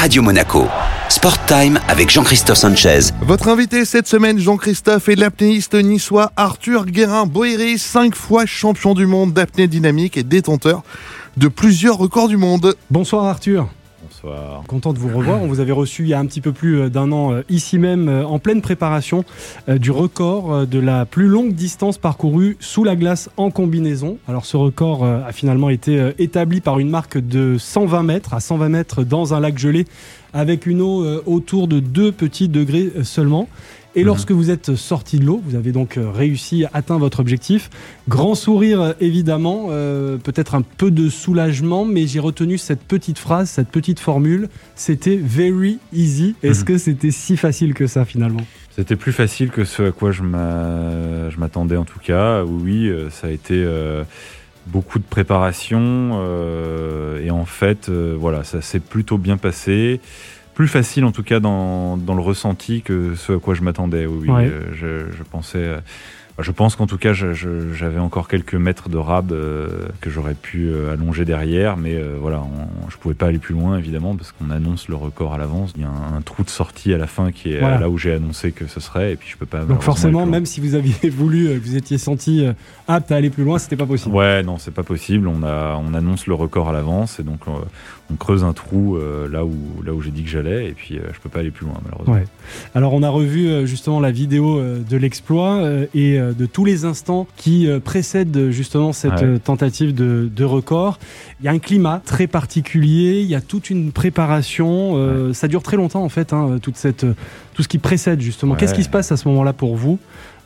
Radio Monaco. Sport Time avec Jean-Christophe Sanchez. Votre invité cette semaine, Jean-Christophe, est l'apnéiste niçois Arthur Guérin-Boéry, cinq fois champion du monde d'apnée dynamique et détenteur de plusieurs records du monde. Bonsoir Arthur. Content de vous revoir. On vous avait reçu il y a un petit peu plus euh, d'un an euh, ici même euh, en pleine préparation du record de la plus longue distance parcourue sous la glace en combinaison. Alors ce record a finalement été établi par une marque de 120 mètres à 120 mètres dans un lac gelé avec une eau autour de 2 petits degrés seulement. Et lorsque vous êtes sorti de l'eau, vous avez donc euh, réussi à atteindre votre objectif. Grand sourire, euh, évidemment, euh, peut-être un peu de soulagement, mais j'ai retenu cette petite phrase, cette petite formule. C'était very easy. Est-ce mhm. que c'était si facile que ça finalement? C'était plus facile que ce à quoi je m'attendais en tout cas. Oui, ça a été beaucoup de préparation et en fait, voilà, ça s'est plutôt bien passé plus facile en tout cas dans, dans, le ressenti que ce à quoi je m'attendais. Oui, euh, je, je, pensais. Euh, je pense qu'en tout cas, j'avais encore quelques mètres de rab euh, que j'aurais pu allonger derrière, mais voilà, je pouvais pas aller plus loin évidemment parce qu'on annonce le record à l'avance. Il y a un, trou de sortie à la fin qui est là où j'ai annoncé que ce serait, et puis je peux pas. Donc forcément, même si vous aviez voulu, vous étiez senti apte à aller plus loin, c'était pas possible. Ouais, non, c'est pas possible. On a, on annonce le record à l'avance, et donc on creuse un trou euh, là où, là où j'ai dit que j'allais et puis euh, je peux pas aller plus loin malheureusement. Alors on a revu euh, justement la vidéo de l'exploit et de tous les instants qui précèdent justement cette tentative de, de, record. Il y a un climat très particulier, il y a toute une préparation, ça dure très longtemps en fait, hein, toute cette, tout ce qui précède justement. Qu'est-ce qui se passe à ce moment-là pour vous?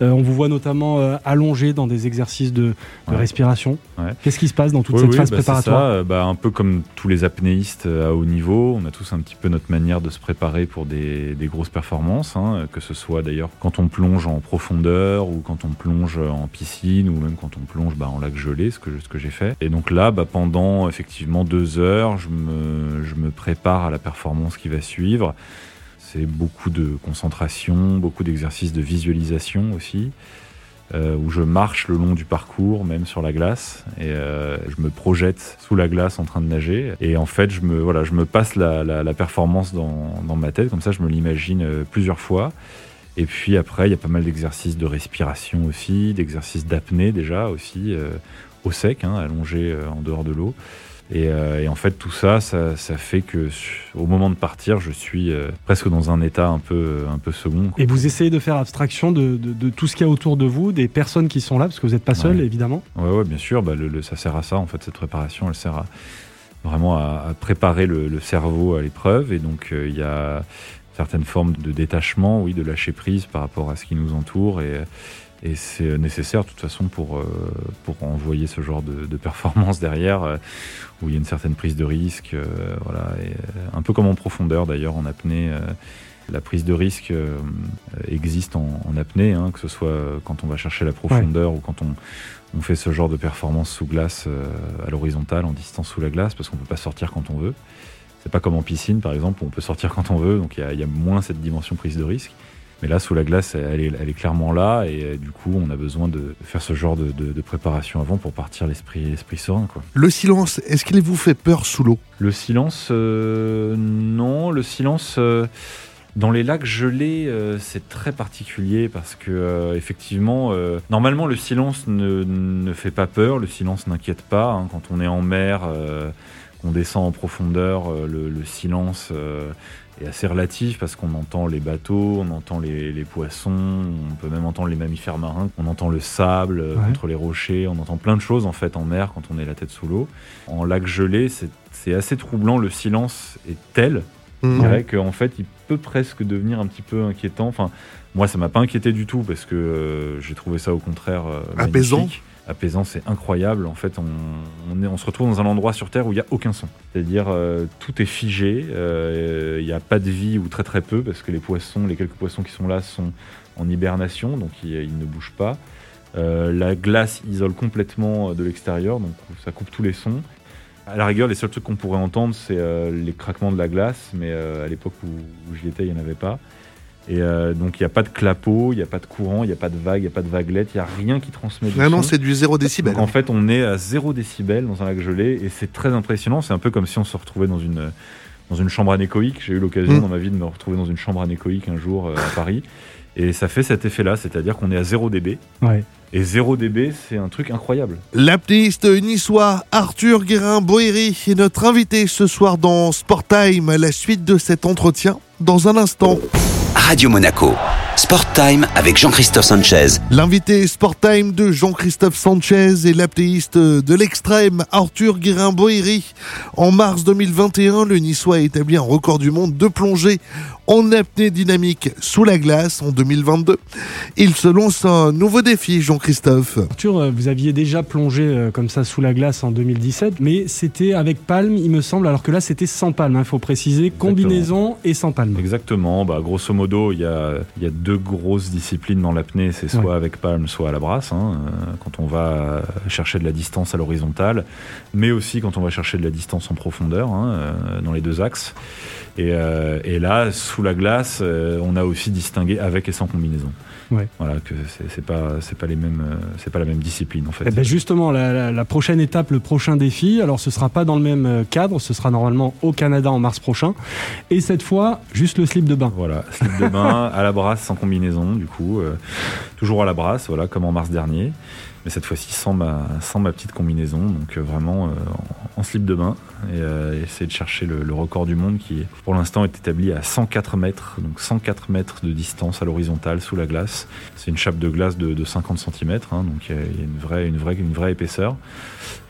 Euh, on vous voit notamment euh, allongé dans des exercices de, respiration. Qu'est-ce qui se passe dans toute cette phase bah, préparatoire ça, euh, bah, Un peu comme tous les apnéistes à haut niveau, on a tous un petit peu notre manière de se préparer pour des, grosses performances, hein, que ce soit d'ailleurs quand on plonge en profondeur ou quand on plonge en piscine ou même quand on plonge bah, en lac gelé, ce que, ce que j'ai fait. Et donc là, pendant effectivement deux heures, je me, je me prépare à la performance qui va suivre c'est beaucoup de concentration, beaucoup d'exercices de visualisation aussi, euh, où je marche le long du parcours, même sur la glace, et euh, je me projette sous la glace en train de nager. Et en fait, je me, voilà, je me passe la, performance dans, ma tête, comme ça je me l'imagine euh, plusieurs fois. Et puis après, il y a pas mal d'exercices de respiration aussi, d'exercices d'apnée déjà aussi, au sec, hein, allongé en dehors de l'eau. Euh, et, en fait, tout ça, ça, fait que au moment de partir, je suis euh, presque dans un état un peu, un peu second. Et vous essayez de faire abstraction de, tout ce qu'il y a autour de vous, des personnes qui sont là, parce que vous n'êtes pas seul, évidemment. Oui, ouais, bien sûr. Bah, ça sert à ça, en fait, cette préparation, elle sert vraiment à, préparer le, cerveau à l'épreuve. Et donc, euh, il y a certaines formes de détachement, oui, de lâcher prise par rapport à ce qui nous entoure. Et, et c'est nécessaire de toute façon pour, euh, pour envoyer ce genre de, de performance derrière, euh, où il y a une certaine prise de risque. Euh, voilà, et, un peu comme en profondeur d'ailleurs, en apnée. la prise de risque existe en, apnée, hein, que ce soit quand on va chercher la profondeur ou quand on, on, fait ce genre de performance sous glace à l'horizontale, en distance sous la glace, parce qu'on ne peut pas sortir quand on veut. C'est pas comme en piscine par exemple, où on peut sortir quand on veut, donc il y, y, a moins cette dimension prise de risque. Mais là, sous la glace, elle est, clairement là. Et euh, du coup, on a besoin de faire ce genre de, préparation avant pour partir l'esprit serein. Quoi. Le silence, est-ce qu'il vous fait peur sous l'eau? Le silence, euh, non. Le silence. Euh, dans les lacs gelés, c'est très particulier parce que effectivement, normalement le silence ne, fait pas peur, le silence n'inquiète pas. Hein. Quand on est en mer, qu'on descend en profondeur, le, le, silence est assez relatif parce qu'on entend les bateaux, on entend les, poissons, on peut même entendre les mammifères marins, on entend le sable euh, contre les rochers, on entend plein de choses en fait en mer quand on est la tête sous l'eau. En lac gelé, c'est assez troublant, le silence est tel, je mmh. dirais qu'en fait il peut presque devenir un petit peu inquiétant. Enfin, moi ça m'a pas inquiété du tout parce que euh, j'ai trouvé ça au contraire euh, apaisant apaisant, c'est incroyable. En fait, on, se retrouve dans un endroit sur Terre où il n'y a aucun son. C'est-à-dire, euh, tout est figé, euh, il n'y a pas de vie ou très très peu, parce que les poissons, les quelques poissons qui sont là sont en hibernation, donc ils, ne bougent pas. Euh, la glace isole complètement de l'extérieur, donc ça coupe tous les sons. À la rigueur, les seuls trucs qu'on pourrait entendre, c'est les craquements de la glace, mais à l'époque où, où j'y étais, il n'y en avait pas. Et euh, donc il n'y a pas de clapot, il n'y a pas de courant, il n'y a pas de vague, il n'y a pas de vaguelette, il n'y a rien qui transmet du Vraiment, c'est du zéro décibel. en fait, on est à zéro décibel dans un lac gelé et c'est très impressionnant. C'est un peu comme si on se retrouvait dans une, dans une chambre anéchoïque. J'ai eu l'occasion Mm. dans ma vie de me retrouver dans une chambre anéchoïque un jour euh, à Paris. Et ça fait cet effet-là, c'est-à-dire qu'on est à 0 dB. Ouais. Et 0 dB, c'est un truc incroyable. L'apnéiste niçois Arthur Guérin-Boéry est notre invité ce soir dans Sport Time. La suite de cet entretien dans un instant. Radio Monaco. Sport Time avec Jean-Christophe Sanchez. L'invité Sport Time de Jean-Christophe Sanchez et l'apnéiste de l'extrême Arthur Guérin-Boéry. En mars 2021, le Niçois a établi un record du monde de plongée en apnée dynamique sous la glace en 2022. Il se lance un nouveau défi, Jean-Christophe. Arthur, euh, vous aviez déjà plongé euh, comme ça sous la glace en 2017, mais c'était avec palme, il me semble, alors que là c'était sans palme. Il faut préciser combinaison et sans palme. Exactement. Bah, grosso modo, il y a, il y a deux grosses disciplines dans l'apnée. C'est soit Ouais. avec palme, soit à la brasse. hein, euh, quand on va chercher de la distance à l'horizontale, mais aussi quand on va chercher de la distance en profondeur, hein, euh, dans les deux axes. Et, euh, et là, sous la glace, on a aussi distingué avec et sans combinaison. Ouais. Voilà, que c'est pas, c'est pas les mêmes, c'est pas la même discipline en fait. Eh ben justement, la, la- la prochaine étape, le prochain défi, alors ce sera pas dans le même cadre, ce sera normalement au Canada en mars prochain. Et cette fois, juste le slip de bain. Voilà, slip de à la brasse sans combinaison, du coup, euh, toujours à la brasse, voilà, comme en mars dernier, mais cette fois-ci sans ma, sans ma petite combinaison, donc euh, vraiment euh, en, slip de bain, et euh, essayer de chercher le, le record du monde qui, pour l'instant, est établi à 104 mètres, donc 104 mètres de distance à l'horizontale sous la glace. C'est une chape de glace de, de 50 cm, donc il y a il y a une vraie, une, vraie, une vraie épaisseur,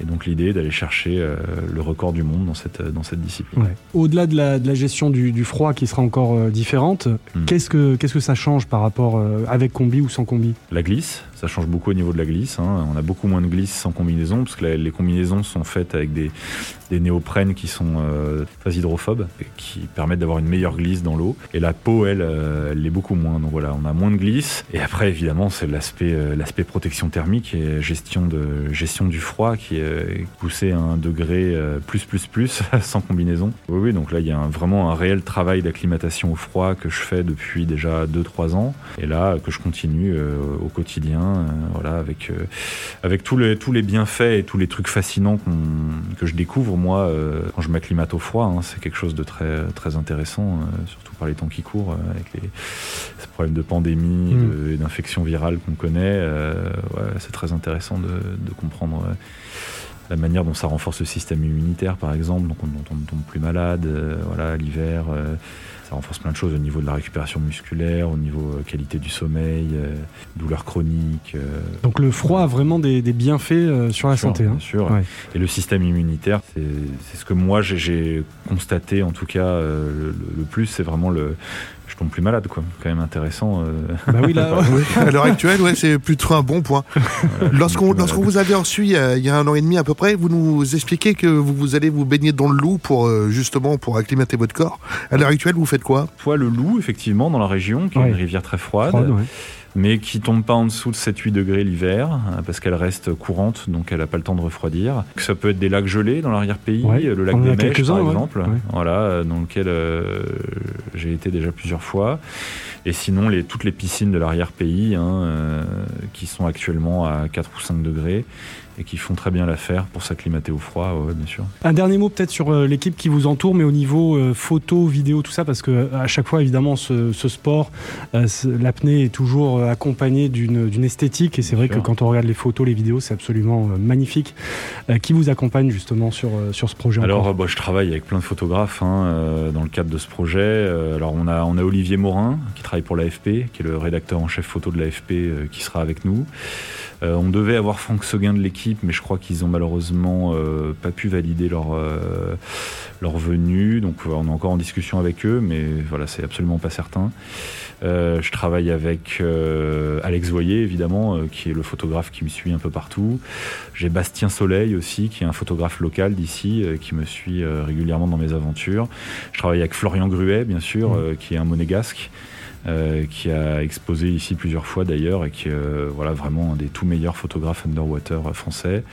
et donc l'idée est d'aller chercher euh, le record du monde dans cette, dans cette discipline. Ouais. Au-delà de la, de la gestion du, du froid qui sera encore euh, différente, Hmm. qu'est-ce que qu'est-ce que ça change par rapport euh, avec combi ou sans combi? La glisse, ça change beaucoup au niveau de la glisse. hein. On a beaucoup moins de glisse sans combinaison, parce que la- les combinaisons sont faites avec des, des néoprènes qui sont euh, très hydrophobes, et qui permettent d'avoir une meilleure glisse dans l'eau. Et la peau, elle, euh, elle l'est beaucoup moins. Donc voilà, on a moins de glisse. Et après, évidemment, c'est l'aspect euh, l'aspect protection thermique et gestion, de, gestion du froid qui est poussé à un degré plus, plus, plus, sans combinaison. Oui, oui, donc là, il y a vraiment un réel travail d'acclimatation au froid que je fais depuis déjà 2-3 ans. Et là, que je continue au quotidien, voilà, avec, avec tous, les, tous les bienfaits et tous les trucs fascinants qu'on- que je découvre, moi, euh, quand je m'acclimate au froid. hein. c'est quelque chose de très, très intéressant, euh, surtout par les temps qui courent, euh, avec les ces problèmes de pandémie Mm. de- et d'infections virales qu'on connaît. euh, ouais, c'est très intéressant de, de comprendre. La manière dont ça renforce le système immunitaire, par exemple, donc on ne tombe plus malade, euh, voilà, l'hiver, euh, ça renforce plein de choses au niveau de la récupération musculaire, au niveau euh, qualité du sommeil, douleurs chroniques. Donc le froid a vraiment des, des bienfaits sur la sûr, santé. hein. Bien sûr. Ouais. Et le système immunitaire, c'est ce que moi j'ai- constaté, en tout cas, le, le plus, c'est vraiment le. Je tombe plus malade, quoi. Quand même intéressant. euh, Bah oui, là, à l'heure actuelle, ouais, c'est plutôt un bon point. voilà, Lorsqu'on vous avait reçu il y, a, il y a un an et demi à peu près, vous nous expliquez que vous, vous allez vous baigner dans le loup pour euh, justement pour acclimater votre corps. À l'heure actuelle, vous faites quoi? Soit le loup, effectivement, dans la région, qui est une rivière très froide, froide, ouais. Mais qui tombe pas en dessous de 7-8 degrés l'hiver, euh, parce qu'elle reste courante, donc elle n'a pas le temps de refroidir. Ça peut être des lacs gelés dans l'arrière-pays, Ouais, euh, le lac des Mèches, par exemple, Ouais. voilà, euh, dans lequel euh, j'ai été déjà plusieurs fois. Et sinon, les, toutes les piscines de l'arrière-pays, hein, euh, qui sont actuellement à 4 ou 5 degrés, et qui font très bien l'affaire pour s'acclimater au froid, ouais, bien sûr. Un dernier mot peut-être sur euh, l'équipe qui vous entoure, mais au niveau euh, photo, vidéo, tout ça, parce que euh, à chaque fois, évidemment, ce, ce sport, euh, l'apnée est toujours euh, accompagné d'une esthétique, et c'est vrai sûr. que quand on regarde les photos, les vidéos, c'est absolument euh, magnifique. Qui vous accompagne justement sur, sur ce projet Alors, bah, je travaille avec plein de photographes hein, dans le cadre de ce projet. Alors, on a, on a Olivier Morin qui travaille pour l'AFP, qui est le rédacteur en chef photo de l'AFP, qui sera avec nous. Euh, on devait avoir Franck Seguin de l'équipe, mais je crois qu'ils ont malheureusement euh, pas pu valider leur, euh, leur venue. Donc, on est encore en discussion avec eux, mais voilà, c'est absolument pas certain. Je travaille avec Alex Voyer, évidemment, qui est le photographe qui me suit un peu partout. J'ai Bastien Soleil aussi, qui est un photographe local d'ici, qui me suit régulièrement dans mes aventures. Je travaille avec Florian Gruet, bien sûr, euh, qui est un monégasque. Euh, qui a exposé ici plusieurs fois d'ailleurs et qui est euh, voilà, vraiment un des tout meilleurs photographes underwater français.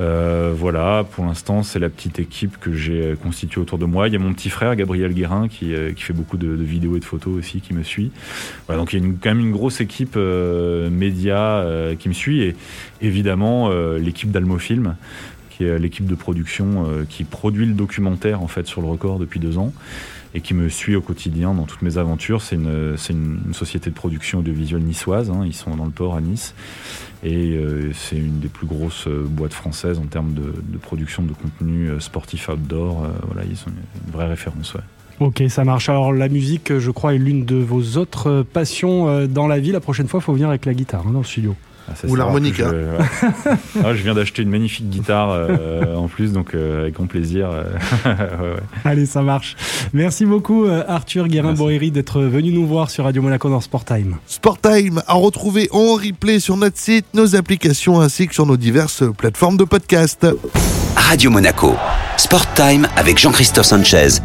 Euh, voilà, pour l'instant, c'est la petite équipe que j'ai euh, constituée autour de moi. Il y a mon petit frère, Gabriel Guérin, qui, euh, qui fait beaucoup de, de vidéos et de photos aussi, qui me suit. Voilà, donc il y a une- quand même une grosse équipe média qui me suit et évidemment l'équipe d'Almofilm qui est l'équipe de production qui produit le documentaire en fait sur le record depuis deux ans et qui me suit au quotidien dans toutes mes aventures. C'est une, une, société de production audiovisuelle niçoise. Hein. Ils sont dans le port à Nice. Et euh, c'est une des plus grosses euh, boîtes françaises en termes de, production de contenu euh, sportif outdoor. Euh, voilà, ils sont une vraie référence. Ok, ça marche. Alors la musique, je crois, est l'une de vos autres passions dans la vie. La prochaine fois, il faut venir avec la guitare hein, dans le studio. Ah, Ou l'harmonica. Je, ah, je, viens d'acheter une magnifique guitare euh, en plus, donc euh, avec grand plaisir. Euh, ouais, ouais. Allez, ça marche. Merci beaucoup Arthur Guérin-Boéry d'être venu nous voir sur Radio Monaco dans Sport Time. Sport Time à retrouver en replay sur notre site, nos applications ainsi que sur nos diverses plateformes de podcast. Radio Monaco, Sport Time avec Jean-Christophe Sanchez